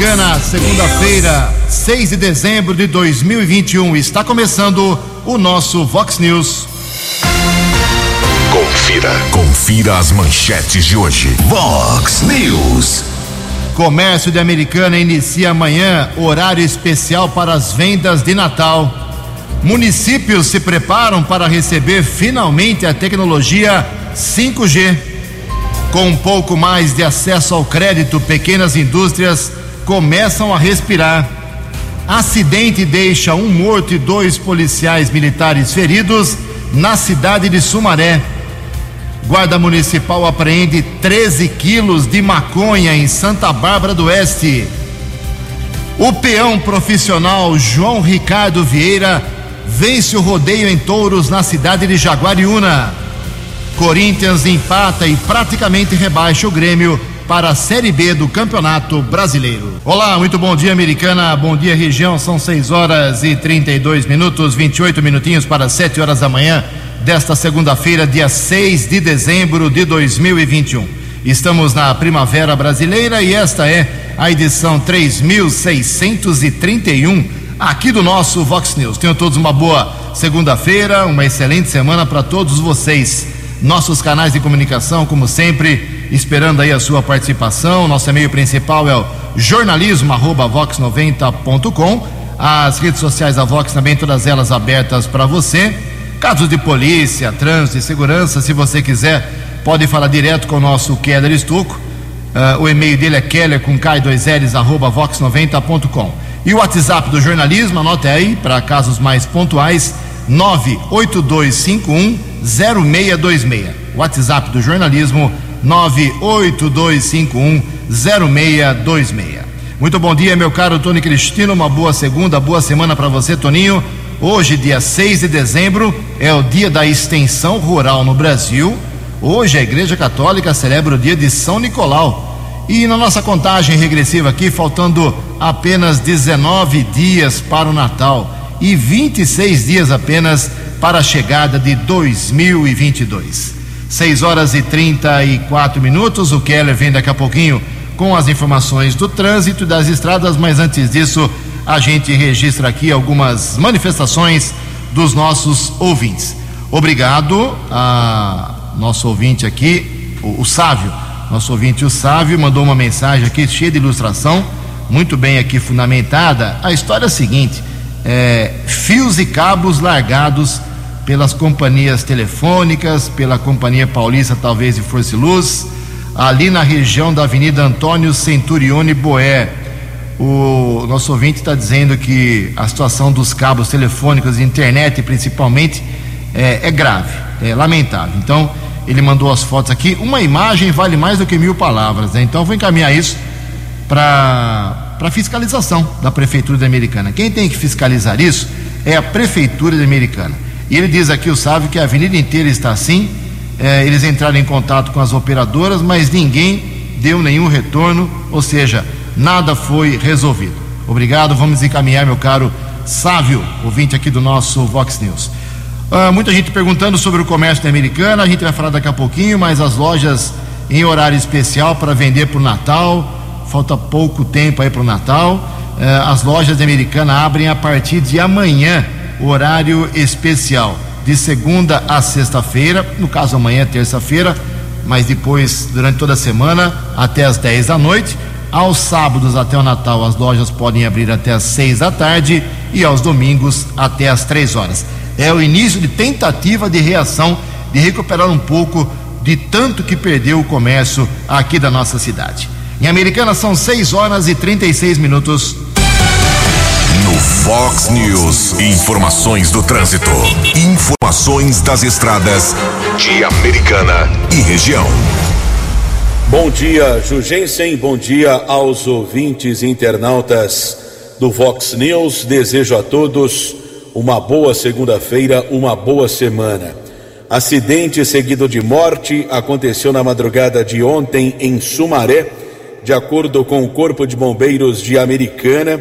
Americana, segunda-feira, 6 de dezembro de 2021. Está começando o nosso Vox News. Confira. Confira as manchetes de hoje. Vox News. Comércio de Americana inicia amanhã horário especial para as vendas de Natal. Municípios se preparam para receber finalmente a tecnologia 5G. Com um pouco mais de acesso ao crédito, pequenas indústrias começam a respirar. Acidente deixa um morto e dois policiais militares feridos na cidade de Sumaré. Guarda Municipal apreende 13 quilos de maconha em Santa Bárbara do Oeste. O peão profissional João Ricardo Vieira vence o rodeio em touros na cidade de Jaguariúna. Corinthians empata e praticamente rebaixa o Grêmio para a Série B do Campeonato Brasileiro. Olá, muito bom dia, Americana. Bom dia, região. São 6 horas e 32 minutos, 28 minutinhos para 7 horas da manhã desta segunda-feira, dia 6 de dezembro de 2021. Estamos na Primavera Brasileira e esta é a edição 3631 aqui do nosso Vox News. Tenham todos uma boa segunda-feira, uma excelente semana para todos vocês. Nossos canais de comunicação, como sempre, esperando aí a sua participação. Nosso e-mail principal é o jornalismo@vox90.com. As redes sociais da Vox também todas elas abertas para você. Casos de polícia, trânsito e segurança, se você quiser, pode falar direto com o nosso Keller Estuco. Uh, o e-mail dele é keller com k2ls arroba vox90.com. E o WhatsApp do jornalismo, anote aí, para casos mais pontuais, 98251 0626. WhatsApp do jornalismo, 98251 0626. Muito bom dia, meu caro Tony Cristino. Uma boa segunda, boa semana para você, Toninho. Hoje, dia 6 de dezembro, é o dia da extensão rural no Brasil. Hoje a Igreja Católica celebra o dia de São Nicolau. E na nossa contagem regressiva aqui, faltando apenas 19 dias para o Natal e 26 dias apenas para a chegada de 2022. 6 horas e 34 minutos. O Keller vem daqui a pouquinho com as informações do trânsito e das estradas, mas antes disso, a gente registra aqui algumas manifestações dos nossos ouvintes. Obrigado a nosso ouvinte aqui, o, o Sávio. Nosso ouvinte, o Sávio, mandou uma mensagem aqui cheia de ilustração, muito bem aqui fundamentada. A história é a seguinte: é, fios e cabos largados pelas companhias telefônicas, pela Companhia Paulista, talvez de Força e Luz, ali na região da Avenida Antônio Centurione Boé. O nosso ouvinte está dizendo que a situação dos cabos telefônicos e internet, principalmente, é, é grave, é lamentável. Então, ele mandou as fotos aqui. Uma imagem vale mais do que mil palavras, né? Então, vou encaminhar isso para para fiscalização da Prefeitura Americana. Quem tem que fiscalizar isso é a Prefeitura Americana. E ele diz aqui, o Sávio, que a avenida inteira está assim. É, eles entraram em contato com as operadoras, mas ninguém deu nenhum retorno, ou seja, nada foi resolvido. Obrigado, vamos encaminhar, meu caro Sávio, ouvinte aqui do nosso Vox News. Uh, muita gente perguntando sobre o comércio da Americana, a gente vai falar daqui a pouquinho, mas as lojas em horário especial para vender para o Natal, falta pouco tempo aí para o Natal. Uh, as lojas da Americana abrem a partir de amanhã, horário especial, de segunda a sexta-feira, no caso amanhã, terça-feira, mas depois, durante toda a semana, até as 10 da noite. Aos sábados até o Natal, as lojas podem abrir até as 6 da tarde e aos domingos até as 3 horas. É o início de tentativa de reação de recuperar um pouco de tanto que perdeu o comércio aqui da nossa cidade. Em Americana são 6 horas e 36 minutos. Fox News, informações do trânsito, informações das estradas de Americana e região. Bom dia, Jugensen. Bom dia aos ouvintes internautas do Vox News. Desejo a todos uma boa segunda-feira, uma boa semana. Acidente seguido de morte aconteceu na madrugada de ontem em Sumaré. De acordo com o Corpo de Bombeiros de Americana,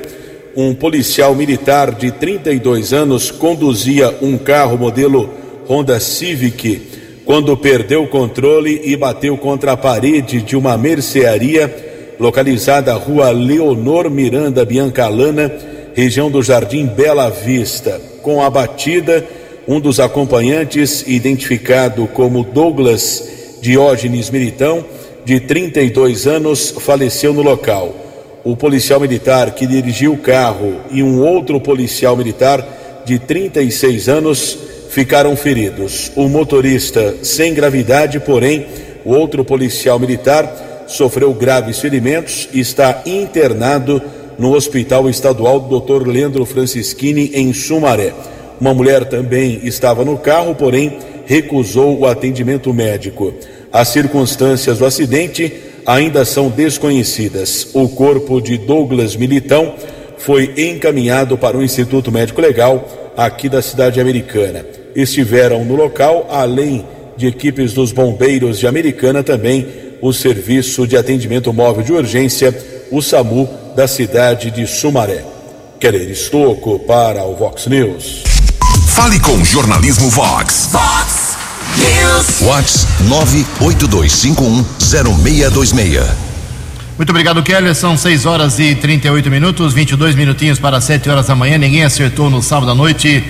um policial militar de 32 anos conduzia um carro modelo Honda Civic quando perdeu o controle e bateu contra a parede de uma mercearia localizada rua Leonor Miranda Biancalana, região do Jardim Bela Vista. Com a batida, um dos acompanhantes, identificado como Douglas Diógenes Militão, de 32 anos, faleceu no local. O policial militar que dirigiu o carro e um outro policial militar de 36 anos ficaram feridos. O motorista sem gravidade, porém, o outro policial militar sofreu graves ferimentos e está internado no Hospital Estadual Dr. Leandro Francischini, em Sumaré. Uma mulher também estava no carro, porém recusou o atendimento médico. As circunstâncias do acidente ainda são desconhecidas. O corpo de Douglas Militão foi encaminhado para o Instituto Médico Legal aqui da cidade americana. Estiveram no local, além de equipes dos bombeiros de Americana, também o Serviço de Atendimento Móvel de Urgência, o SAMU, da cidade de Sumaré. Querer Estoco para o Vox News. Fale com Jornalismo Vox. Vox Vox 982510626. Muito obrigado, Keller. São 6 horas e 38 minutos, 22 minutinhos para 7 horas da manhã. Ninguém acertou no sábado à noite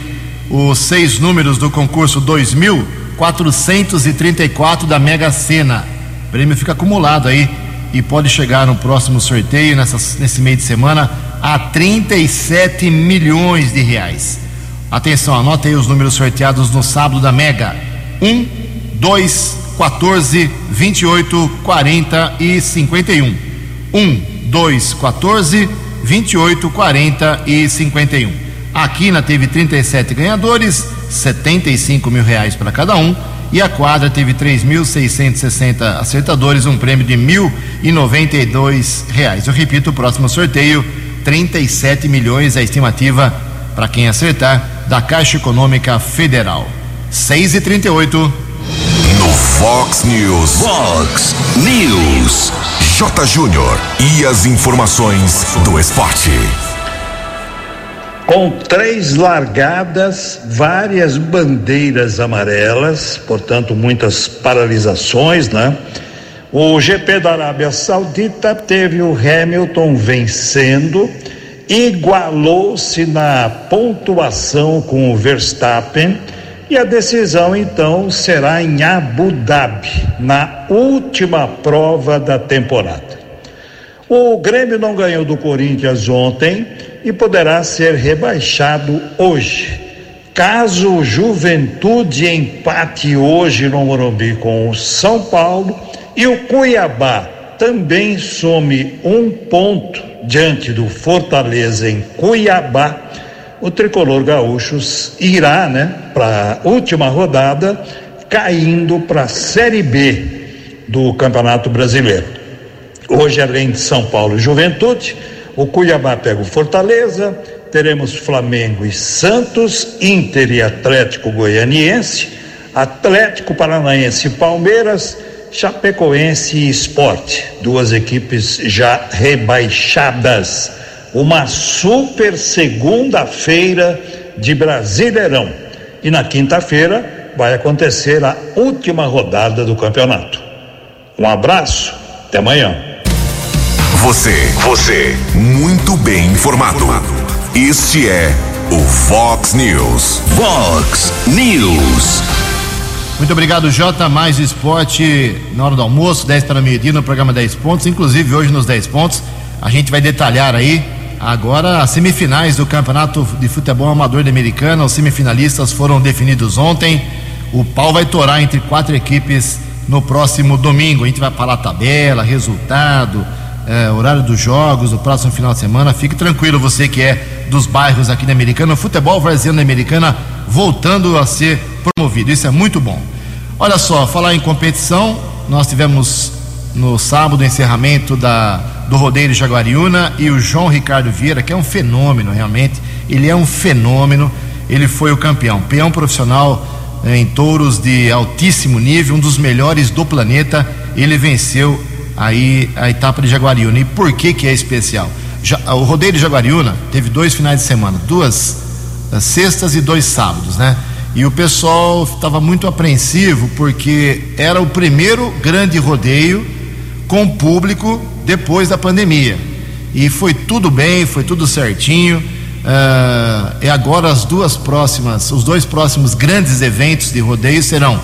os seis números do concurso 2434 da Mega Sena. O prêmio fica acumulado aí e pode chegar no próximo sorteio, nessa, nesse meio de semana, a 37 milhões de reais. Atenção, anote aí os números sorteados no sábado da Mega: 1, 2, 14, 28, 40 e 51. 1, 2, 14, 28, 40 e 51. A Quina teve 37 ganhadores, 75 mil reais para cada um. E a quadra teve 3.660 acertadores, um prêmio de 1.092 reais. Eu repito, o próximo sorteio, 37 milhões, a estimativa para quem acertar, da Caixa Econômica Federal. 6 e 38 No Fox News. Vox News. J. Júnior. E as informações do esporte. Com três largadas, várias bandeiras amarelas, portanto, muitas paralisações, né? O GP da Arábia Saudita teve o Hamilton vencendo, igualou-se na pontuação com o Verstappen e a decisão então será em Abu Dhabi, na última prova da temporada. O Grêmio não ganhou do Corinthians ontem e poderá ser rebaixado hoje. Caso o Juventude empate hoje no Morumbi com o São Paulo e o Cuiabá também some um ponto diante do Fortaleza em Cuiabá, o tricolor gaúcho irá, né, para a última rodada, caindo para a Série B do Campeonato Brasileiro. Hoje, além de São Paulo e Juventude, o Cuiabá pega o Fortaleza, teremos Flamengo e Santos, Inter e Atlético Goianiense, Atlético Paranaense e Palmeiras, Chapecoense e Esporte, duas equipes já rebaixadas. Uma super segunda-feira de Brasileirão. E na quinta-feira vai acontecer a última rodada do campeonato. Um abraço, até amanhã. Você, você, muito bem informado. Este é o Fox News. Vox News. Muito obrigado, Jota. Mais esporte na hora do almoço, 10 para meio-dia no programa 10 pontos. Inclusive, hoje nos 10 pontos, a gente vai detalhar aí agora as semifinais do Campeonato de Futebol Amador de Americana. Os semifinalistas foram definidos ontem. O pau vai torar entre quatro equipes no próximo domingo. A gente vai falar tabela, resultado, eh, horário dos jogos, do próximo final de semana. Fique tranquilo, você que é dos bairros aqui da Americana. O futebol brasileiro da Americana voltando a ser promovido. Isso é muito bom. Olha só, falar em competição, nós tivemos no sábado o encerramento da, do Rodeio de Jaguariúna e o João Ricardo Vieira, que é um fenômeno realmente, ele é um fenômeno, ele foi o campeão, peão profissional eh, em touros de altíssimo nível, um dos melhores do planeta, ele venceu aí a etapa de Jaguariúna. E por que que é especial? Já, o Rodeio de Jaguariúna teve dois finais de semana, duas eh, sextas e dois sábados, né? E o pessoal estava muito apreensivo porque era o primeiro grande rodeio com público depois da pandemia. E foi tudo bem, foi tudo certinho. Uh, e agora as duas próximas, os dois próximos grandes eventos de rodeio serão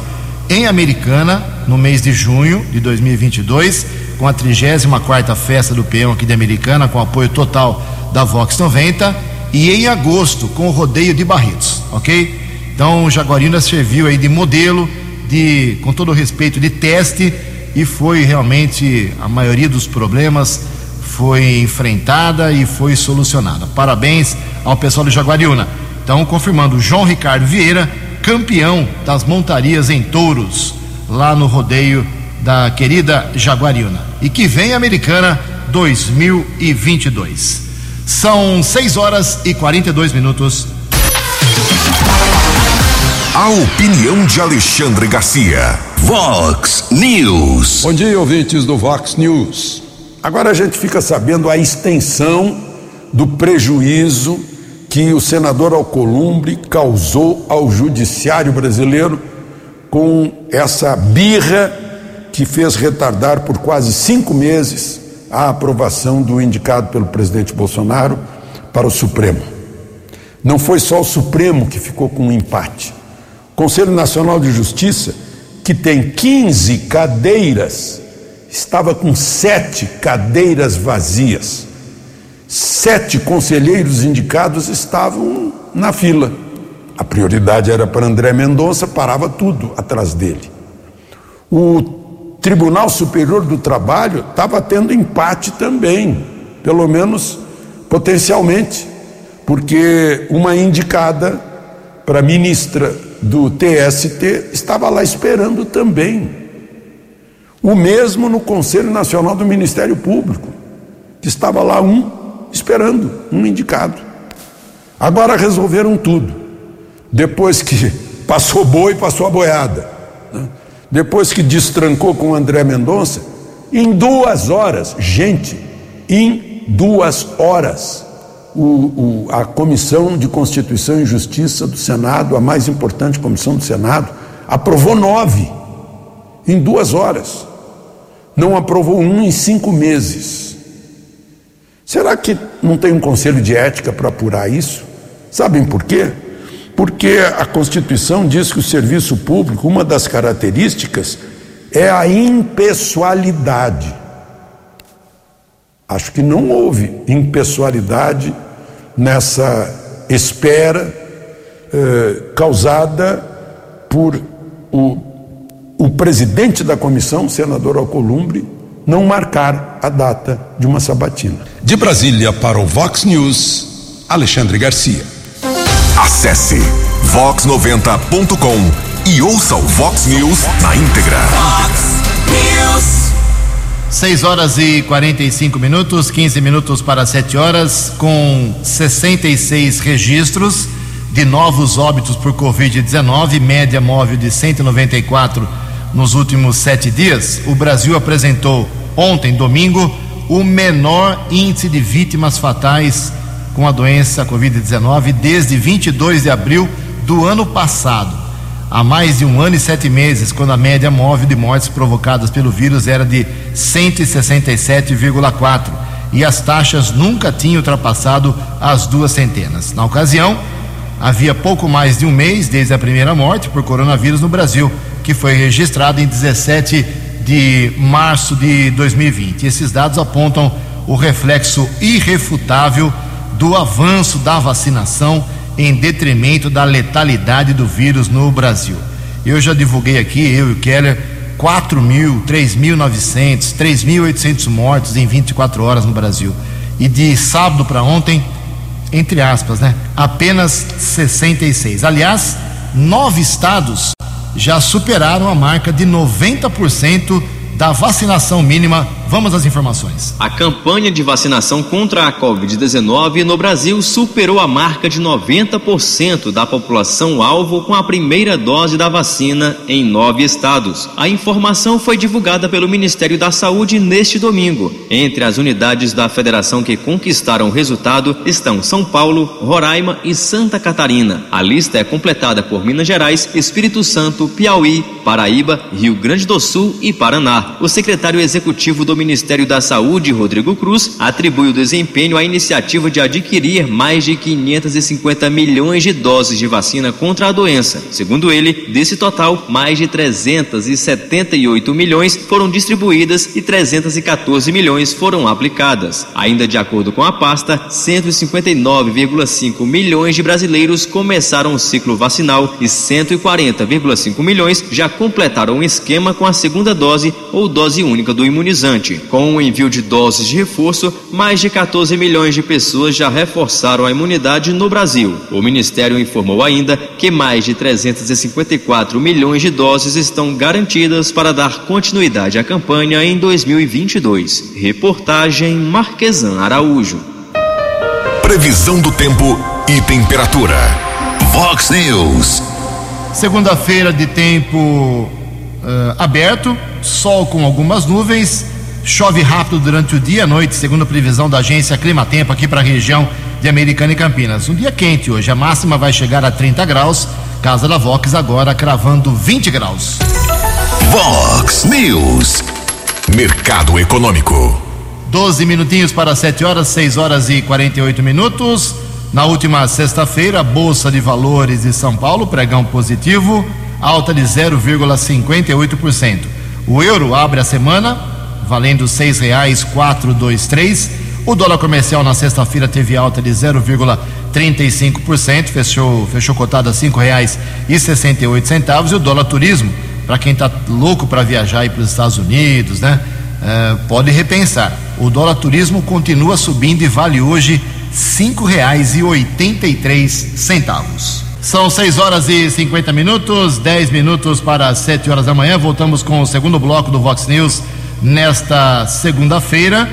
em Americana, no mês de junho de 2022, com a 34 Festa do Peão aqui de Americana, com apoio total da Vox 90, e em agosto, com o rodeio de Barretos, ok? Então, Jaguarina serviu aí de modelo, de, com todo respeito, de teste, e foi realmente a maioria dos problemas foi enfrentada e foi solucionada. Parabéns ao pessoal de Jaguariúna. Então, confirmando, João Ricardo Vieira, campeão das montarias em touros, lá no rodeio da querida Jaguariúna. E que vem Americana 2022. São 6 horas e 42 minutos. A opinião de Alexandre Garcia. Vox News. Bom dia, ouvintes do Vox News. Agora a gente fica sabendo a extensão do prejuízo que o senador Alcolumbre causou ao judiciário brasileiro com essa birra que fez retardar por quase cinco meses a aprovação do indicado pelo presidente Bolsonaro para o Supremo. Não foi só o Supremo que ficou com um empate. Conselho Nacional de Justiça, que tem 15 cadeiras estava com sete cadeiras vazias. Sete conselheiros indicados estavam na fila. A prioridade era para André Mendonça, parava tudo atrás dele. O Tribunal Superior do Trabalho estava tendo empate também, pelo menos potencialmente, porque uma indicada para ministra do TST estava lá esperando também. O mesmo no Conselho Nacional do Ministério Público, que estava lá um esperando, um indicado. Agora resolveram tudo. Depois que passou boi, passou a boiada. Né? Depois que destrancou com André Mendonça, em duas horas, gente, em duas horas, o, o, a Comissão de Constituição e Justiça do Senado, a mais importante comissão do Senado, aprovou nove em duas horas não aprovou um em cinco meses. Será que não tem um conselho de ética para apurar isso? Sabem por quê? Porque a Constituição diz que o serviço público, uma das características é a impessoalidade. Acho que não houve impessoalidade nessa espera eh, causada por o o presidente da comissão, senador Alcolumbre, não marcar a data de uma sabatina. De Brasília para o Vox News, Alexandre Garcia. Acesse vox90.com e ouça o Vox News na íntegra. Vox News. 6 horas e 45 minutos, 15 minutos para 7 horas, com 66 registros de novos óbitos por Covid-19, média móvel de 194 nos últimos sete dias, o Brasil apresentou ontem, domingo, o menor índice de vítimas fatais com a doença Covid-19 desde 22 de abril do ano passado. Há mais de um ano e sete meses, quando a média móvel de mortes provocadas pelo vírus era de 167,4 e as taxas nunca tinham ultrapassado as duas centenas. Na ocasião, havia pouco mais de um mês desde a primeira morte por coronavírus no Brasil que foi registrado em 17 de março de 2020. Esses dados apontam o reflexo irrefutável do avanço da vacinação em detrimento da letalidade do vírus no Brasil. Eu já divulguei aqui, eu e o Keller, 4 mil, 3.900, 3.800 mortos em 24 horas no Brasil. E de sábado para ontem, entre aspas, né? Apenas 66. Aliás, nove estados já superaram a marca de 90% da vacinação mínima. Vamos às informações. A campanha de vacinação contra a Covid-19 no Brasil superou a marca de 90% da população alvo com a primeira dose da vacina em nove estados. A informação foi divulgada pelo Ministério da Saúde neste domingo. Entre as unidades da federação que conquistaram o resultado estão São Paulo, Roraima e Santa Catarina. A lista é completada por Minas Gerais, Espírito Santo, Piauí, Paraíba, Rio Grande do Sul e Paraná. O secretário executivo do Ministério da Saúde, Rodrigo Cruz, atribui o desempenho à iniciativa de adquirir mais de 550 milhões de doses de vacina contra a doença. Segundo ele, desse total, mais de 378 milhões foram distribuídas e 314 milhões foram aplicadas. Ainda de acordo com a pasta, 159,5 milhões de brasileiros começaram o ciclo vacinal e 140,5 milhões já completaram o esquema com a segunda dose ou dose única do imunizante. Com o envio de doses de reforço, mais de 14 milhões de pessoas já reforçaram a imunidade no Brasil. O Ministério informou ainda que mais de 354 milhões de doses estão garantidas para dar continuidade à campanha em 2022. Reportagem Marquesan Araújo. Previsão do tempo e temperatura. Vox News. Segunda-feira de tempo uh, aberto, sol com algumas nuvens, chove rápido durante o dia e a noite, segundo a previsão da agência Climatempo aqui para a região de Americana e Campinas. Um dia quente hoje, a máxima vai chegar a 30 graus, casa da Vox agora cravando 20 graus. Vox News. Mercado Econômico. 12 minutinhos para 7 horas, 6 horas e 48 minutos. Na última sexta-feira, a Bolsa de Valores de São Paulo, pregão positivo, alta de 0,58%. O euro abre a semana valendo R$ 6,423. O dólar comercial na sexta-feira teve alta de 0,35%, fechou, fechou cotado a R$ 5,68. E o dólar turismo, para quem está louco para viajar para os Estados Unidos, né? Uh, pode repensar. O dólar turismo continua subindo e vale hoje cinco reais e oitenta e três centavos. São 6 horas e 50 minutos, 10 minutos para 7 horas da manhã. Voltamos com o segundo bloco do Vox News nesta segunda-feira.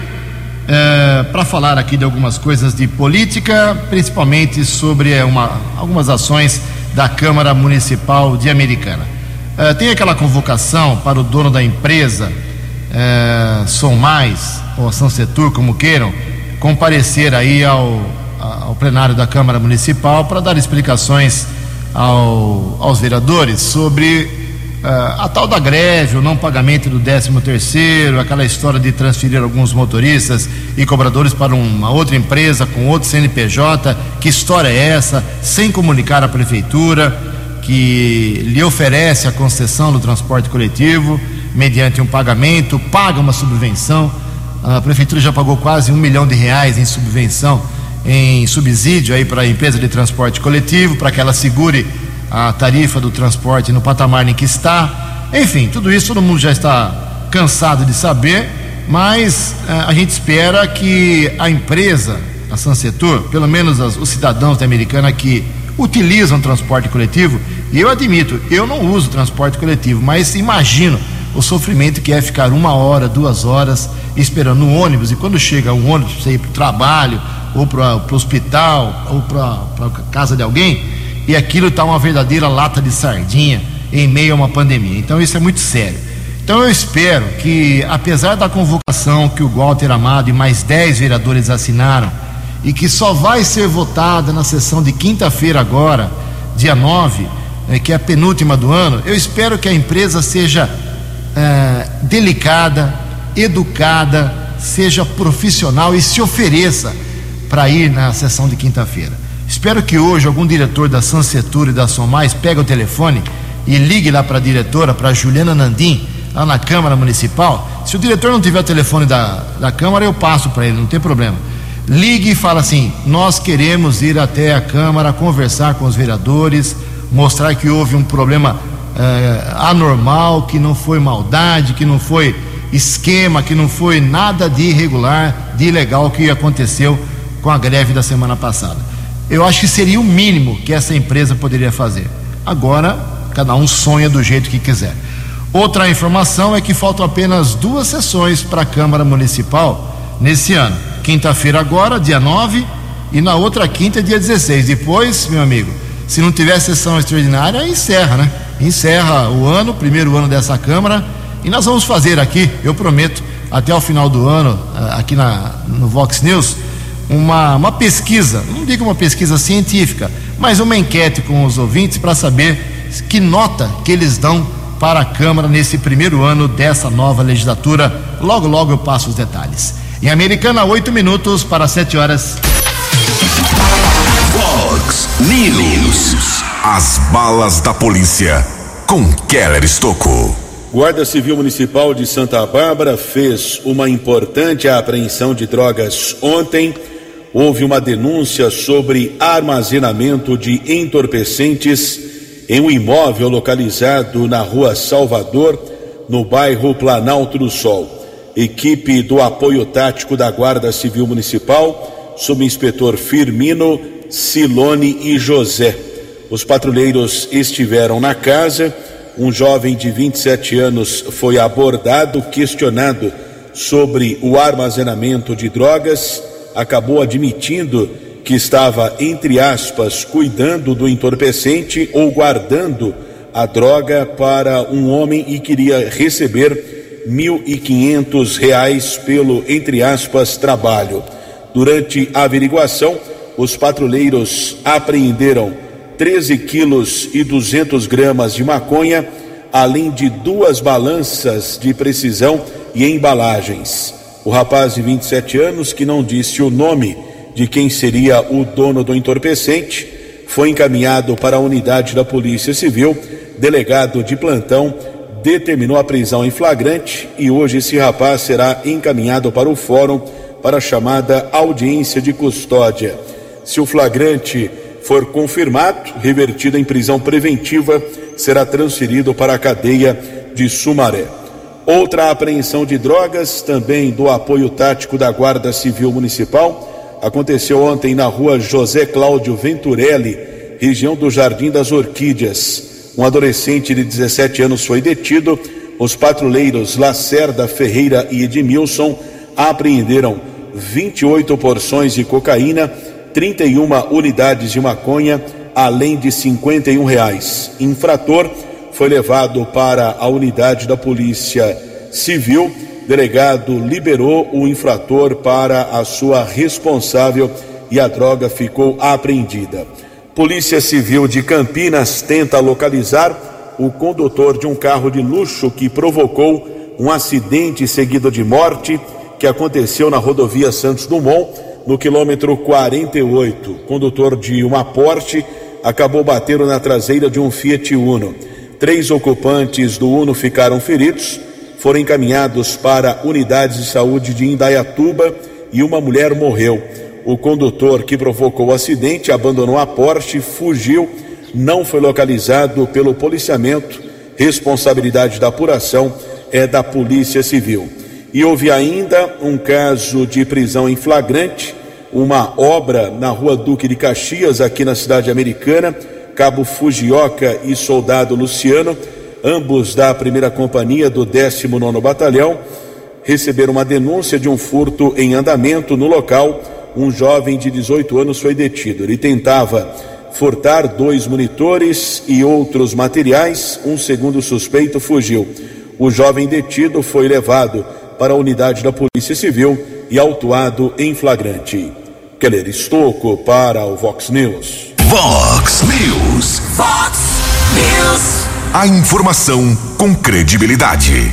Uh, para falar aqui de algumas coisas de política, principalmente sobre uma, algumas ações da Câmara Municipal de Americana. Uh, tem aquela convocação para o dono da empresa é, Som Mais, ou São Setur, como queiram, comparecer aí ao, ao plenário da Câmara Municipal para dar explicações ao, aos vereadores sobre a tal da greve, o não pagamento do 13 terceiro, aquela história de transferir alguns motoristas e cobradores para uma outra empresa com outro CNPJ, que história é essa, sem comunicar à prefeitura que lhe oferece a concessão do transporte coletivo mediante um pagamento, paga uma subvenção. A prefeitura já pagou quase um milhão de reais em subvenção, em subsídio aí para a empresa de transporte coletivo, para que ela segure a tarifa do transporte no patamar em que está. Enfim, tudo isso todo mundo já está cansado de saber, mas uh, a gente espera que a empresa, a Sansetur, pelo menos as, os cidadãos da Americana que utilizam transporte coletivo, e eu admito, eu não uso transporte coletivo, mas imagino o sofrimento que é ficar uma hora, duas horas esperando um ônibus e quando chega um ônibus para ir para o trabalho ou para o hospital ou para a casa de alguém e aquilo está uma verdadeira lata de sardinha em meio a uma pandemia. Então isso é muito sério. Então eu espero que, apesar da convocação que o Walter Amado e mais dez vereadores assinaram e que só vai ser votada na sessão de quinta-feira agora, dia 9, eh, que é a penúltima do ano, eu espero que a empresa seja é, delicada, educada, seja profissional e se ofereça para ir na sessão de quinta-feira. Espero que hoje algum diretor da Sansetur e da Somais pegue o telefone e ligue lá para a diretora, para Juliana Nandim, lá na Câmara Municipal. Se o diretor não tiver o telefone da, da Câmara, eu passo para ele, não tem problema. Ligue e fala assim: nós queremos ir até a Câmara conversar com os vereadores, mostrar que houve um problema é, anormal, que não foi maldade, que não foi esquema, que não foi nada de irregular, de ilegal que aconteceu com a greve da semana passada. Eu acho que seria o mínimo que essa empresa poderia fazer. Agora, cada um sonha do jeito que quiser. Outra informação é que faltam apenas duas sessões para a Câmara Municipal nesse ano. Quinta-feira agora, dia 9, e na outra quinta, dia 16. Depois, meu amigo, se não tiver sessão extraordinária, encerra, né? encerra o ano, primeiro ano dessa Câmara, e nós vamos fazer aqui, eu prometo, até o final do ano, eh, aqui na, no Vox News, uma, uma pesquisa, não digo uma pesquisa científica, mas uma enquete com os ouvintes para saber que nota que eles dão para a Câmara nesse primeiro ano dessa nova legislatura. Logo, logo eu passo os detalhes. Em Americana, oito minutos para sete horas. Fox News. As balas da polícia com Keller Estocou. Guarda Civil Municipal de Santa Bárbara fez uma importante apreensão de drogas ontem. Houve uma denúncia sobre armazenamento de entorpecentes em um imóvel localizado na rua Salvador, no bairro Planalto do Sol. Equipe do apoio tático da Guarda Civil Municipal, subinspetor Firmino, Silone e José. Os patrulheiros estiveram na casa um jovem de 27 anos foi abordado, questionado sobre o armazenamento de drogas, acabou admitindo que estava, entre aspas, cuidando do entorpecente ou guardando a droga para um homem e queria receber quinhentos reais pelo, entre aspas, trabalho. Durante a averiguação, os patrulheiros apreenderam 13 quilos e 200 gramas de maconha, além de duas balanças de precisão e embalagens. O rapaz de 27 anos, que não disse o nome de quem seria o dono do entorpecente, foi encaminhado para a unidade da Polícia Civil. Delegado de plantão determinou a prisão em flagrante e hoje esse rapaz será encaminhado para o fórum para a chamada audiência de custódia. Se o flagrante for confirmado, revertido em prisão preventiva, será transferido para a cadeia de Sumaré. Outra apreensão de drogas, também do apoio tático da Guarda Civil Municipal, aconteceu ontem na rua José Cláudio Venturelli, região do Jardim das Orquídeas. Um adolescente de 17 anos foi detido. Os patrulheiros Lacerda Ferreira e Edmilson apreenderam 28 porções de cocaína 31 unidades de maconha, além de 51 reais. Infrator foi levado para a unidade da Polícia Civil. Delegado liberou o infrator para a sua responsável e a droga ficou apreendida. Polícia Civil de Campinas tenta localizar o condutor de um carro de luxo que provocou um acidente seguido de morte que aconteceu na rodovia Santos Dumont no quilômetro 48. Condutor de uma Porsche acabou batendo na traseira de um Fiat Uno. Três ocupantes do Uno ficaram feridos, foram encaminhados para unidades de saúde de Indaiatuba e uma mulher morreu. O condutor que provocou o acidente abandonou a Porsche, fugiu, não foi localizado pelo policiamento. Responsabilidade da apuração é da Polícia Civil. E houve ainda um caso de prisão em flagrante, uma obra na rua Duque de Caxias, aqui na cidade americana, Cabo Fujioka e Soldado Luciano, ambos da primeira companhia do 19 Batalhão, receberam uma denúncia de um furto em andamento no local. Um jovem de 18 anos foi detido. Ele tentava furtar dois monitores e outros materiais. Um segundo suspeito fugiu. O jovem detido foi levado para a unidade da Polícia Civil e autuado em flagrante. Keller Estocco para o Vox News. Vox News. Fox News. A informação com credibilidade.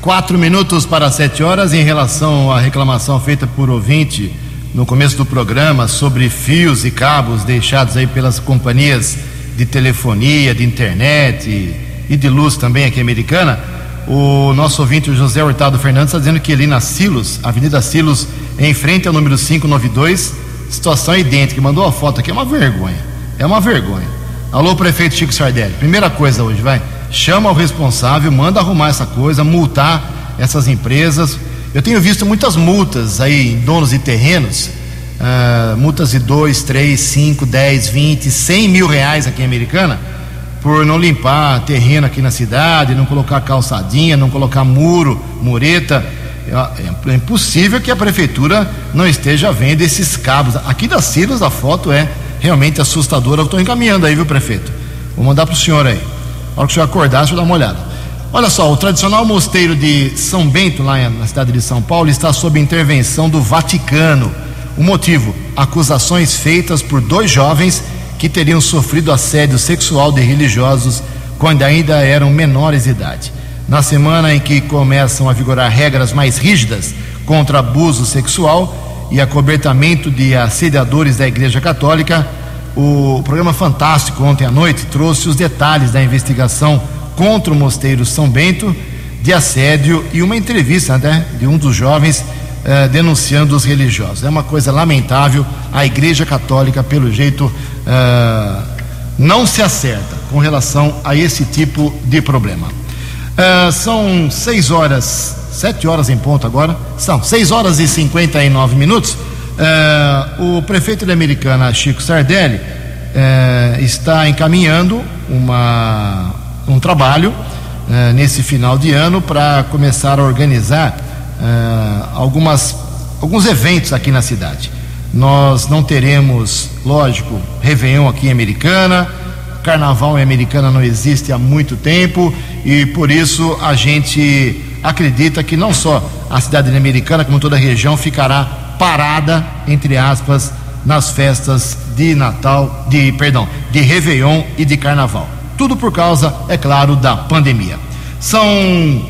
Quatro minutos para sete horas em relação à reclamação feita por ouvinte no começo do programa sobre fios e cabos deixados aí pelas companhias de telefonia, de internet e, e de luz também aqui americana. O nosso ouvinte, o José Hurtado Fernandes, está dizendo que ali na Silos, Avenida Silos, em frente ao número 592, situação idêntica. Mandou a foto aqui, é uma vergonha. É uma vergonha. Alô, prefeito Chico Sardelli. Primeira coisa hoje, vai. Chama o responsável, manda arrumar essa coisa, multar essas empresas. Eu tenho visto muitas multas aí em donos de terrenos, uh, multas de 2, 3, 5, 10, 20, 100 mil reais aqui em Americana por não limpar terreno aqui na cidade, não colocar calçadinha, não colocar muro, mureta. É, é impossível que a prefeitura não esteja vendo esses cabos. Aqui das Silas a foto é realmente assustadora. Eu estou encaminhando aí, viu, prefeito? Vou mandar para o senhor aí. Na hora que o senhor acordar, o senhor dá uma olhada. Olha só, o tradicional mosteiro de São Bento, lá na cidade de São Paulo, está sob intervenção do Vaticano. O motivo: acusações feitas por dois jovens que teriam sofrido assédio sexual de religiosos quando ainda eram menores de idade. Na semana em que começam a vigorar regras mais rígidas contra abuso sexual e acobertamento de assediadores da Igreja Católica, o programa Fantástico ontem à noite trouxe os detalhes da investigação contra o Mosteiro São Bento de assédio e uma entrevista né, de um dos jovens eh, denunciando os religiosos. É uma coisa lamentável. A Igreja Católica, pelo jeito, eh, não se acerta com relação a esse tipo de problema. Eh, são seis horas, sete horas em ponto agora. São seis horas e cinquenta e nove minutos. o prefeito de Americana, Chico Sardelli, está encaminhando uma, um trabalho nesse final de ano para começar a organizar uh, algumas, alguns eventos aqui na cidade. Nós não teremos, lógico, Réveillon aqui em Americana, Carnaval em Americana não existe há muito tempo e por isso a gente acredita que não só a cidade de Americana, como toda a região, ficará parada, entre aspas, nas festas de Natal, de, perdão, de Réveillon e de Carnaval. Tudo por causa, é claro, da pandemia. São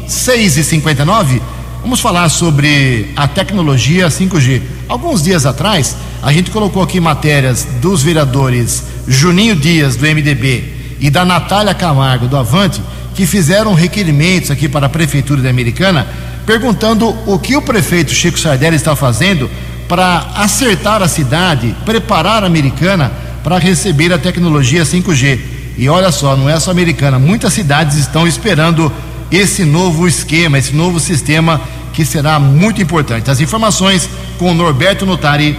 6h59. Vamos falar sobre a tecnologia 5G. Alguns dias atrás, a gente colocou aqui matérias dos vereadores Juninho Dias, do MDB, e da Natália Camargo, do Avante, que fizeram requerimentos aqui para a Prefeitura da Americana, perguntando o que o prefeito Chico Sardelli está fazendo para acertar a cidade, preparar a Americana para receber a tecnologia 5G. E olha só, não é só Americana, muitas cidades estão esperando esse novo esquema, esse novo sistema que será muito importante. As informações com Norberto Notari.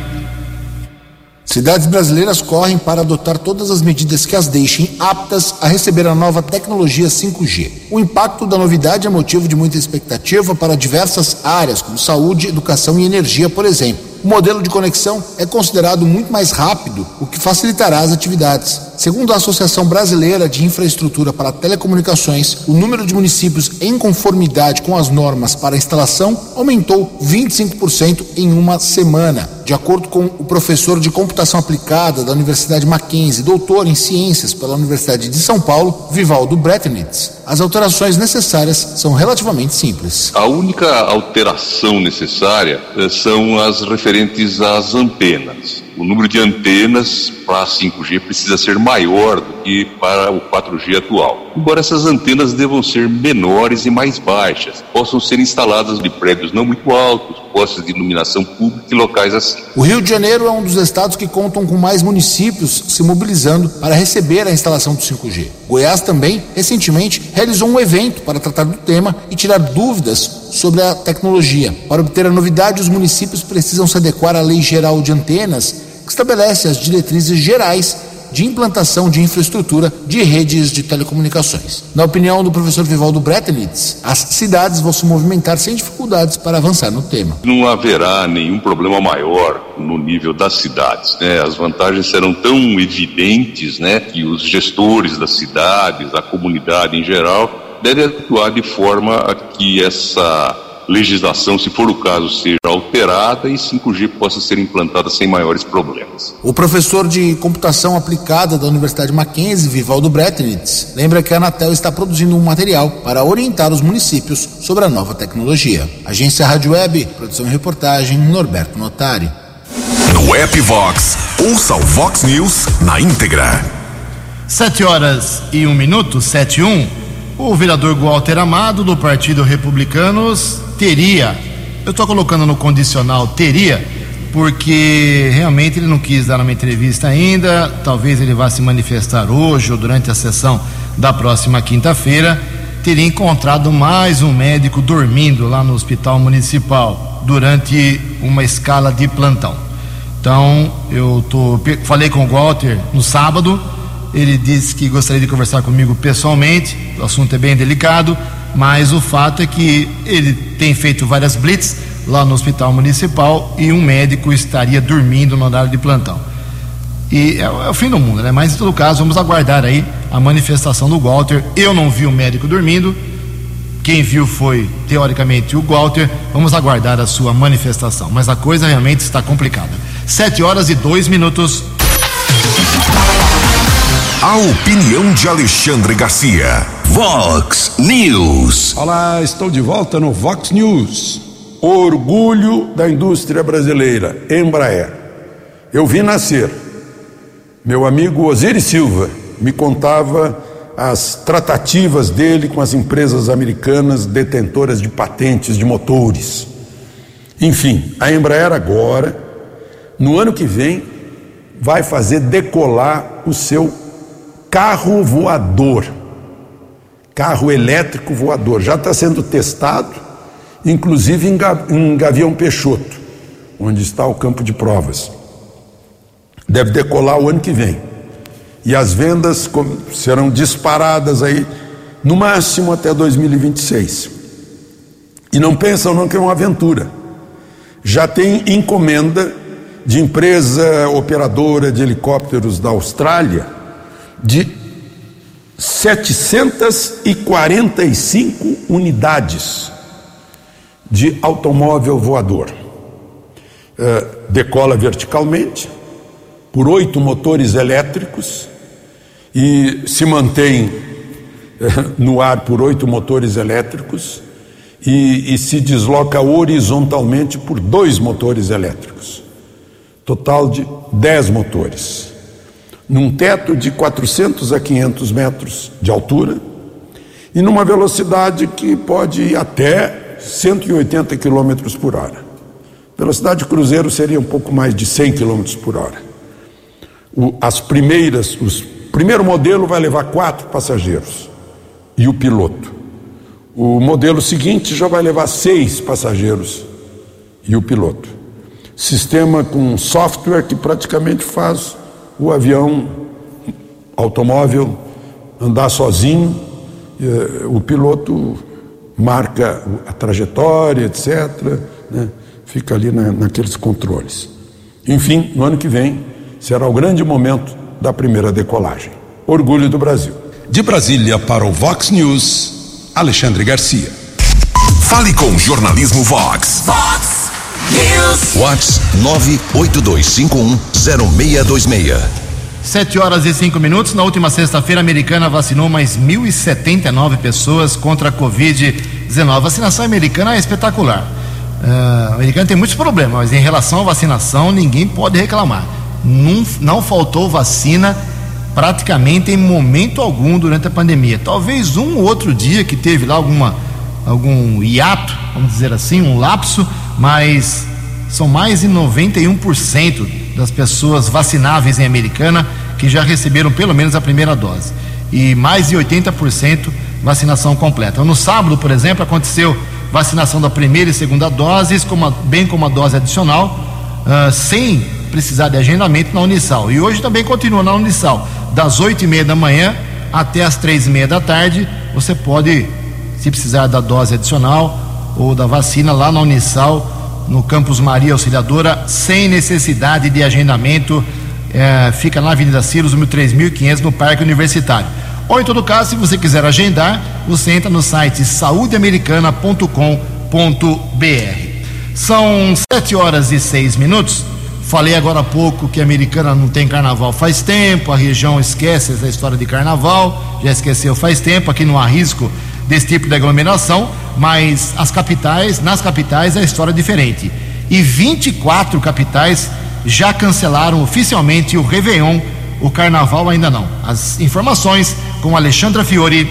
Cidades brasileiras correm para adotar todas as medidas que as deixem aptas a receber a nova tecnologia 5G. O impacto da novidade é motivo de muita expectativa para diversas áreas, como saúde, educação e energia, por exemplo. O modelo de conexão é considerado muito mais rápido, o que facilitará as atividades. Segundo a Associação Brasileira de Infraestrutura para Telecomunicações, o número de municípios em conformidade com as normas para instalação aumentou 25% em uma semana. De acordo com o professor de computação aplicada da Universidade Mackenzie, doutor em ciências pela Universidade de São Paulo, Vivaldo Bretnitz, as alterações necessárias são relativamente simples. A única alteração necessária eh, são as referentes às antenas. O número de antenas para 5G precisa ser maior do para o 4G atual. Embora essas antenas devam ser menores e mais baixas, possam ser instaladas de prédios não muito altos, postes de iluminação pública e locais assim. O Rio de Janeiro é um dos estados que contam com mais municípios se mobilizando para receber a instalação do 5G. Goiás também, recentemente, realizou um evento para tratar do tema e tirar dúvidas sobre a tecnologia. Para obter a novidade, os municípios precisam se adequar à Lei Geral de Antenas que estabelece as diretrizes gerais de implantação de infraestrutura de redes de telecomunicações. Na opinião do professor Vivaldo Bretenitz, as cidades vão se movimentar sem dificuldades para avançar no tema. Não haverá nenhum problema maior no nível das cidades. Né? As vantagens serão tão evidentes né, que os gestores das cidades, a comunidade em geral, devem atuar de forma a que essa legislação, se for o caso, seja alterada e 5G possa ser implantada sem maiores problemas. O professor de computação aplicada da Universidade Mackenzie, Vivaldo Bretnitz, lembra que a Anatel está produzindo um material para orientar os municípios sobre a nova tecnologia. Agência Rádio Web, produção e reportagem, Norberto Notari. No app Vox, ouça o Vox News na íntegra. Sete horas e um minuto, sete e um. O vereador Walter Amado, do Partido Republicanos, teria, eu estou colocando no condicional teria, porque realmente ele não quis dar uma entrevista ainda, talvez ele vá se manifestar hoje ou durante a sessão da próxima quinta-feira, teria encontrado mais um médico dormindo lá no hospital municipal durante uma escala de plantão. Então, eu tô, falei com o Walter no sábado, ele disse que gostaria de conversar comigo pessoalmente, o assunto é bem delicado, mas o fato é que ele tem feito várias blitz lá no hospital municipal e um médico estaria dormindo no andar de plantão. E é, é, o fim do mundo, né? Mas em todo caso, vamos aguardar aí a manifestação do Walter. Eu não vi o médico dormindo. Quem viu foi, teoricamente, o Walter. Vamos aguardar a sua manifestação. Mas a coisa realmente está complicada. Sete horas e dois minutos. A opinião de Alexandre Garcia. Vox News. Olá, estou de volta no Vox News. Orgulho da indústria brasileira, Embraer. Eu vi nascer. Meu amigo Osiris Silva me contava as tratativas dele com as empresas americanas detentoras de patentes de motores. Enfim, a Embraer agora, no ano que vem, vai fazer decolar o seu carro voador. Carro elétrico voador. Já está sendo testado, inclusive em Gavião Peixoto, onde está o campo de provas. Deve decolar o ano que vem. E as vendas serão disparadas aí, no máximo até 2026. E não pensam não que é uma aventura. Já tem encomenda de empresa operadora de helicópteros da Austrália de 745 unidades de automóvel voador. Uh, decola verticalmente por oito motores elétricos e se mantém uh, no ar por oito motores elétricos e, e se desloca horizontalmente por dois motores elétricos total de 10 motores, num teto de 400 a 500 metros de altura e numa velocidade que pode ir até 180 km por hora. Velocidade cruzeiro seria um pouco mais de 100 km por hora. O, as primeiras, os primeiro modelo vai levar quatro passageiros e o piloto. O modelo seguinte já vai levar seis passageiros e o piloto sistema com software que praticamente faz o avião automóvel andar sozinho, eh, o piloto marca a trajetória, etc., né? fica ali na, naqueles controles. Enfim, no ano que vem será o grande momento da primeira decolagem. Orgulho do Brasil. De Brasília para o Vox News, Alexandre Garcia. Fale com o Jornalismo Vox. Vox. Whats 982510626. Sete horas e cinco minutos. Na última sexta-feira, a americana vacinou mais 1.079 pessoas contra a Covid-19. A vacinação americana é espetacular. Uh, a americana tem muitos problemas, mas em relação à vacinação, ninguém pode reclamar. Não, não faltou vacina praticamente em momento algum durante a pandemia. Talvez um ou outro dia que teve lá alguma, algum hiato, vamos dizer assim, um lapso, mas são mais de 91% das pessoas vacináveis em Americana que já receberam pelo menos a primeira dose. E mais de 80% vacinação completa. No sábado, por exemplo, aconteceu vacinação da primeira e segunda doses, bem como a dose adicional, uh, sem precisar de agendamento na Unisal. E hoje também continua na Unisal, das 8 e meia da manhã até as três e meia da tarde. Você pode, se precisar da dose adicional, ou da vacina lá na Unisal, no campus Maria Auxiliadora, sem necessidade de agendamento. É, fica na Avenida Ciros, número 3500, no Parque Universitário. Ou em todo caso, se você quiser agendar, você entra no site saudeamericana.com.br. São sete horas e seis minutos. Falei agora há pouco que a americana não tem carnaval faz tempo, a região esquece essa história de carnaval, já esqueceu faz tempo, aqui não há risco desse tipo de aglomeração, mas as capitais, nas capitais a história é diferente. E 24 capitais já cancelaram oficialmente o Réveillon, o carnaval ainda não. As informações com Alexandra Fiore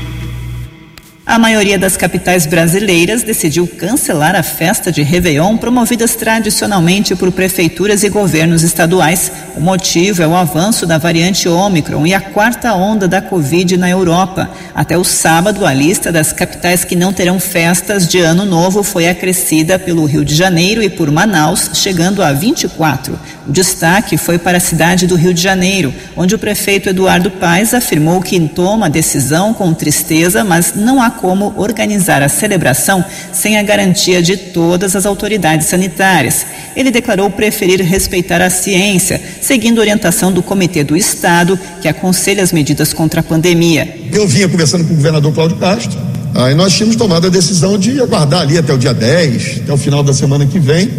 a maioria das capitais brasileiras decidiu cancelar a festa de Réveillon, promovidas tradicionalmente por prefeituras e governos estaduais. O motivo é o avanço da variante Ômicron e a quarta onda da Covid na Europa. Até o sábado, a lista das capitais que não terão festas de Ano Novo foi acrescida pelo Rio de Janeiro e por Manaus, chegando a 24. O destaque foi para a cidade do Rio de Janeiro, onde o prefeito Eduardo Paes afirmou que toma a decisão com tristeza, mas não há como organizar a celebração sem a garantia de todas as autoridades sanitárias. Ele declarou preferir respeitar a ciência, seguindo orientação do Comitê do Estado, que aconselha as medidas contra a pandemia. Eu vinha conversando com o governador Cláudio Castro, aí nós tínhamos tomado a decisão de aguardar ali até o dia 10, até o final da semana que vem,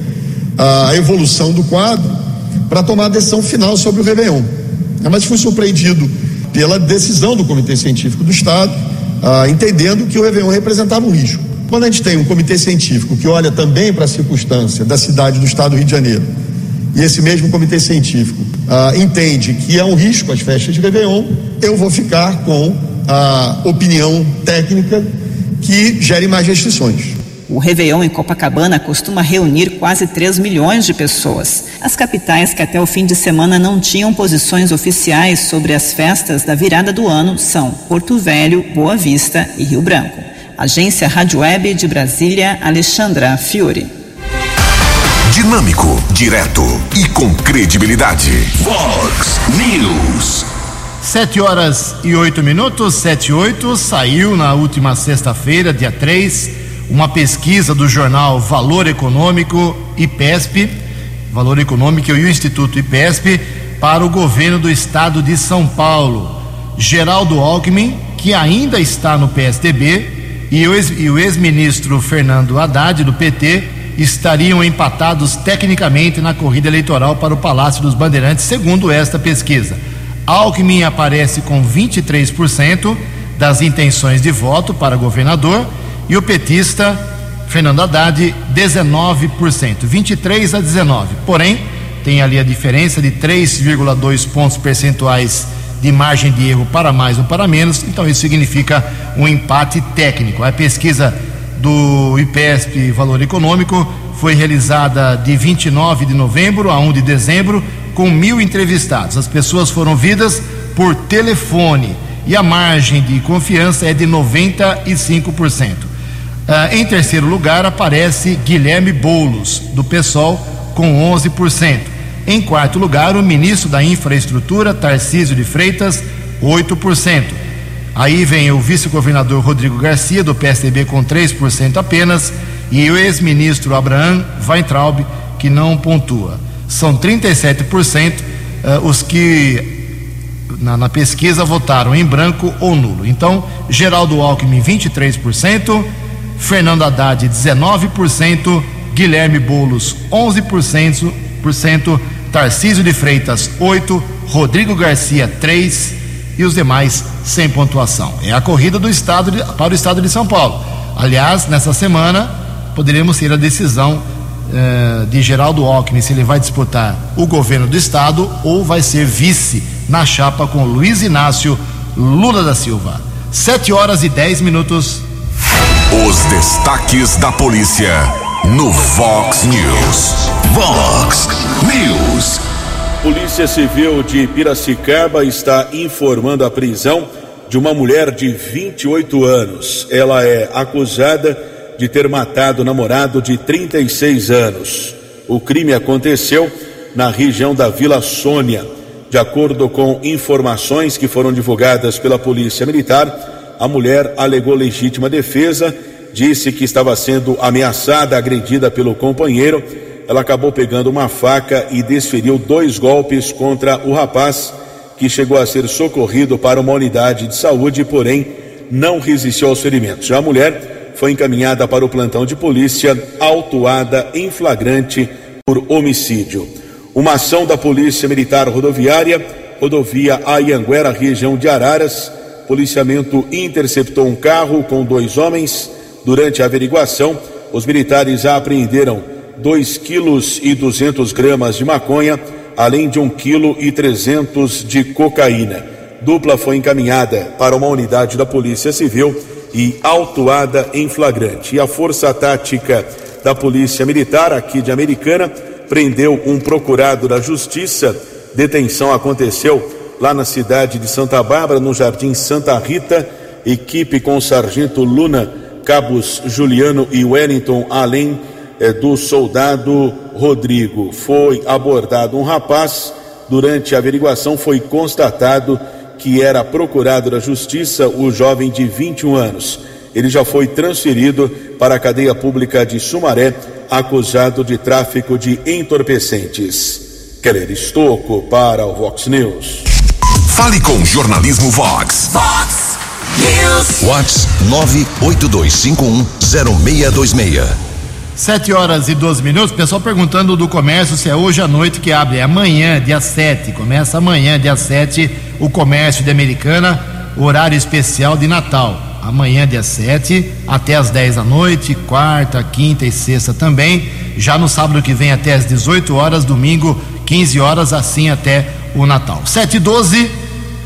a evolução do quadro, para tomar a decisão final sobre o Réveillon. Mas fui surpreendido pela decisão do Comitê Científico do Estado, ah, entendendo que o Réveillon representava um risco. Quando a gente tem um comitê científico que olha também para a circunstância da cidade do Estado do Rio de Janeiro, e esse mesmo comitê científico ah, entende que é um risco as festas de Réveillon, eu vou ficar com a opinião técnica que gere mais restrições. O Réveillon em Copacabana costuma reunir quase 3 milhões de pessoas. As capitais que até o fim de semana não tinham posições oficiais sobre as festas da virada do ano são Porto Velho, Boa Vista e Rio Branco. Agência Rádio Web de Brasília, Alexandra Fiore. Dinâmico, direto e com credibilidade. Vox News. Sete horas e oito minutos, sete e oito, saiu na última sexta-feira, dia 3, uma pesquisa do jornal Valor Econômico IPESP, Valor Econômico e o Instituto IPESP, para o governo do estado de São Paulo. Geraldo Alckmin, que ainda está no PSDB, e o ex-ministro Fernando Haddad, do PT, estariam empatados tecnicamente na corrida eleitoral para o Palácio dos Bandeirantes, segundo esta pesquisa. Alckmin aparece com 23% das intenções de voto para governador e o petista Fernando Haddad 19%, 23 a 19. Porém, tem ali a diferença de 3,2 pontos percentuais de margem de erro para mais ou para menos, então isso significa um empate técnico. A pesquisa do IPESP Valor Econômico foi realizada de 29 de novembro a 1 de dezembro, com mil entrevistados. As pessoas foram ouvidas por telefone e a margem de confiança é de 95%. Ah, em terceiro lugar aparece Guilherme Boulos, do PSOL, com 11%. Em quarto lugar, o ministro da Infraestrutura, Tarcísio de Freitas, 8%. Aí vem o vice-governador Rodrigo Garcia, do PSDB, com 3% apenas, e o ex-ministro Abraham Weintraub, que não pontua. São 37% uh, os que na, na pesquisa votaram em branco ou nulo. Então, Geraldo Alckmin, 23%. Fernando Haddad 19%, Guilherme Bolos 11%, Tarcísio de Freitas 8%, Rodrigo Garcia 3% e os demais sem pontuação. É a corrida do estado de, para o estado de São Paulo. Aliás, nessa semana poderemos ter a decisão eh, de Geraldo Alckmin se ele vai disputar o governo do estado ou vai ser vice na chapa com Luiz Inácio Lula da Silva. 7 horas e 10 minutos. Os destaques da polícia no Vox News. Vox News. Polícia Civil de Piracicaba está informando a prisão de uma mulher de 28 anos. Ela é acusada de ter matado o namorado de 36 anos. O crime aconteceu na região da Vila Sônia. De acordo com informações que foram divulgadas pela Polícia Militar, a mulher alegou legítima defesa, disse que estava sendo ameaçada, agredida pelo companheiro. Ela acabou pegando uma faca e desferiu dois golpes contra o rapaz, que chegou a ser socorrido para uma unidade de saúde, porém não resistiu aos ferimentos. Já a mulher foi encaminhada para o plantão de polícia, autuada em flagrante por homicídio. Uma ação da Polícia Militar Rodoviária, rodovia Ayanguera, região de Araras, policiamento interceptou um carro com dois homens. Durante a averiguação, os militares apreenderam 2 quilos e 200 gramas de maconha, além de 1 quilo e 300 de cocaína. Dupla foi encaminhada para uma unidade da Polícia Civil e autuada em flagrante. E a Força Tática da Polícia Militar, aqui de Americana, prendeu um procurado da Justiça. Detenção aconteceu lá na cidade de Santa Bárbara, no Jardim Santa Rita, equipe com o sargento Luna, cabos Juliano e Wellington, além eh, do soldado Rodrigo. Foi abordado um rapaz, durante a averiguação foi constatado que era procurado da justiça o jovem de 21 anos. Ele já foi transferido para a cadeia pública de Sumaré, acusado de tráfico de entorpecentes. Keller Estocco para o Vox News. Fale com Jornalismo Vox. Vox News. Vox 982510626. Sete horas e 12 minutos. Pessoal perguntando do comércio se é hoje à noite que abre. É amanhã, dia 7. Começa amanhã, dia 7, o comércio de Americana, horário especial de Natal. Amanhã, dia 7, até as 10 da noite, quarta, quinta e sexta também. Já no sábado que vem até as 18 horas, domingo, 15 horas, assim até o Natal. 7 e 12,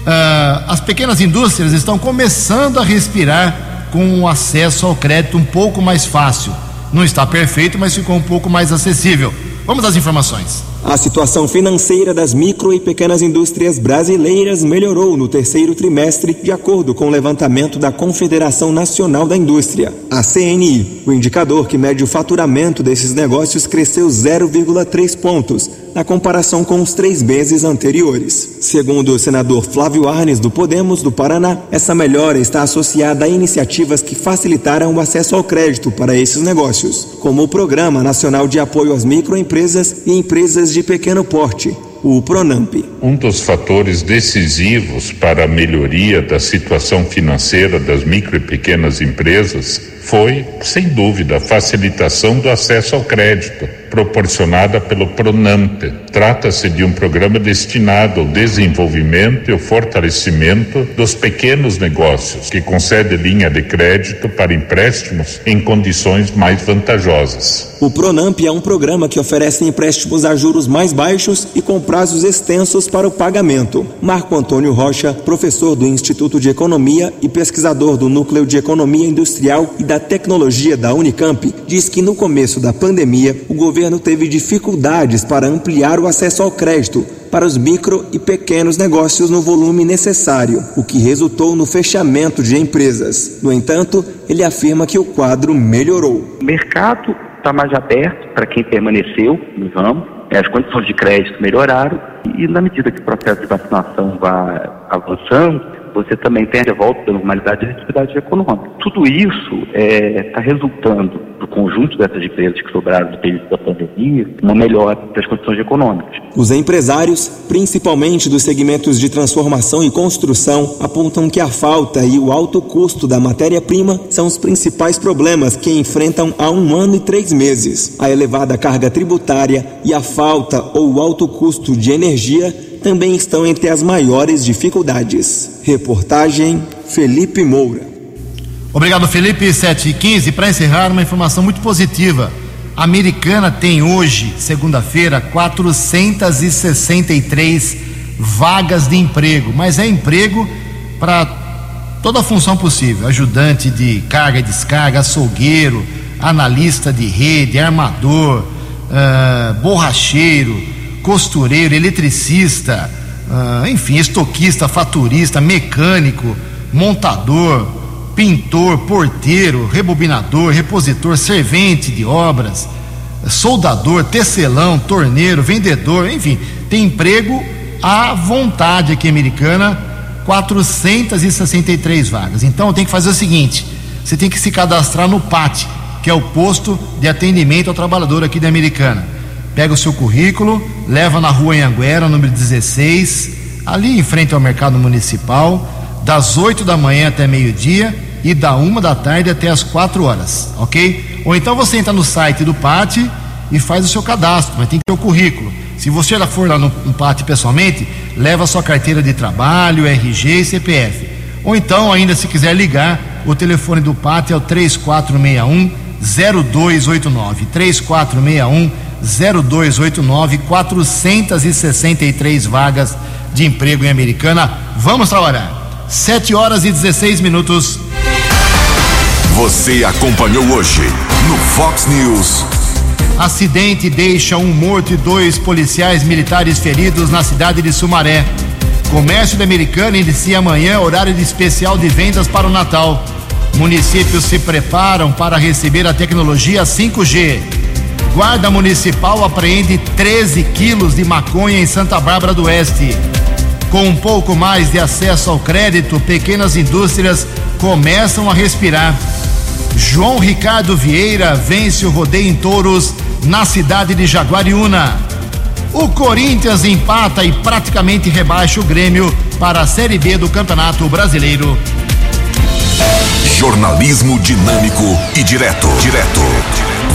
uh, as pequenas indústrias estão começando a respirar com o acesso ao crédito um pouco mais fácil não está perfeito, mas ficou um pouco mais acessível. Vamos às informações. A situação financeira das micro e pequenas indústrias brasileiras melhorou no terceiro trimestre, de acordo com o levantamento da Confederação Nacional da Indústria, a CNI. O indicador que mede o faturamento desses negócios cresceu 0,3 pontos na comparação com os três meses anteriores. Segundo o senador Flávio Arnes, do Podemos do Paraná, essa melhora está associada a iniciativas que facilitaram o acesso ao crédito para esses negócios, como o Programa Nacional de Apoio às Microempresas e Empresas de Pequeno Porte, o Pronamp. Um dos fatores decisivos para a melhoria da situação financeira das micro e pequenas empresas foi, sem dúvida, a facilitação do acesso ao crédito proporcionada pelo Pronamp. Trata-se de um programa destinado ao desenvolvimento e ao fortalecimento dos pequenos negócios, que concede linha de crédito para empréstimos em condições mais vantajosas. O Pronamp é um programa que oferece empréstimos a juros mais baixos e com prazos extensos para o pagamento. Marco Antônio Rocha, professor do Instituto de Economia e pesquisador do Núcleo de Economia Industrial e da Tecnologia da Unicamp, diz que no começo da pandemia o governo teve dificuldades para ampliar o acesso ao crédito para os micro e pequenos negócios no volume necessário, o que resultou no fechamento de empresas. No entanto, ele afirma que o quadro melhorou. O mercado está mais aberto para quem permaneceu no ramo, as condições de crédito melhoraram e na medida que o processo de vacinação vai avançando, você também tem a volta da normalidade da atividade econômica. Tudo isso está é, tá resultando do conjunto dessas empresas que sobraram do período da pandemia, uma melhora das condições econômicas. Os empresários, principalmente dos segmentos de transformação e construção, apontam que a falta e o alto custo da matéria-prima são os principais problemas que enfrentam há um ano e três meses. A elevada carga tributária e a falta ou alto custo de energia também estão entre as maiores dificuldades. Reportagem Felipe Moura. Obrigado, Felipe. 7 e 15. Para encerrar, uma informação muito positiva. A Americana tem hoje, segunda-feira, 463 vagas de emprego, mas é emprego para toda a função possível: ajudante de carga e descarga, açougueiro, analista de rede, armador, uh, borracheiro costureiro, eletricista, uh, enfim, estoquista, faturista, mecânico, montador, pintor, porteiro, rebobinador, repositor, servente de obras, soldador, tecelão, torneiro, vendedor, enfim, tem emprego à vontade aqui americana, 463 vagas. Então tem que fazer o seguinte: você tem que se cadastrar no PAT, que é o posto de atendimento ao trabalhador aqui da Americana pega o seu currículo, leva na rua Anhanguera, número 16, ali em frente ao mercado municipal, das 8 da manhã até meio-dia e da uma da tarde até as 4 horas, ok? Ou então você entra no site do PAT e faz o seu cadastro, mas tem que ter o currículo. Se você já for lá no, no PAT pessoalmente, leva a sua carteira de trabalho, RG e CPF. Ou então, ainda se quiser ligar, o telefone do PAT é o 3461 0289. 3461 0289 463 vagas de emprego em Americana. Vamos trabalhar. 7 horas e 16 minutos. Você acompanhou hoje no Fox News. Acidente deixa um morto e dois policiais militares feridos na cidade de Sumaré. Comércio da Americana inicia amanhã horário de especial de vendas para o Natal. Municípios se preparam para receber a tecnologia 5G. Guarda Municipal apreende 13 quilos de maconha em Santa Bárbara do Oeste. Com um pouco mais de acesso ao crédito, pequenas indústrias começam a respirar. João Ricardo Vieira vence o rodeio em touros na cidade de Jaguariúna. O Corinthians empata e praticamente rebaixa o Grêmio para a Série B do Campeonato Brasileiro. Jornalismo dinâmico e direto. Direto.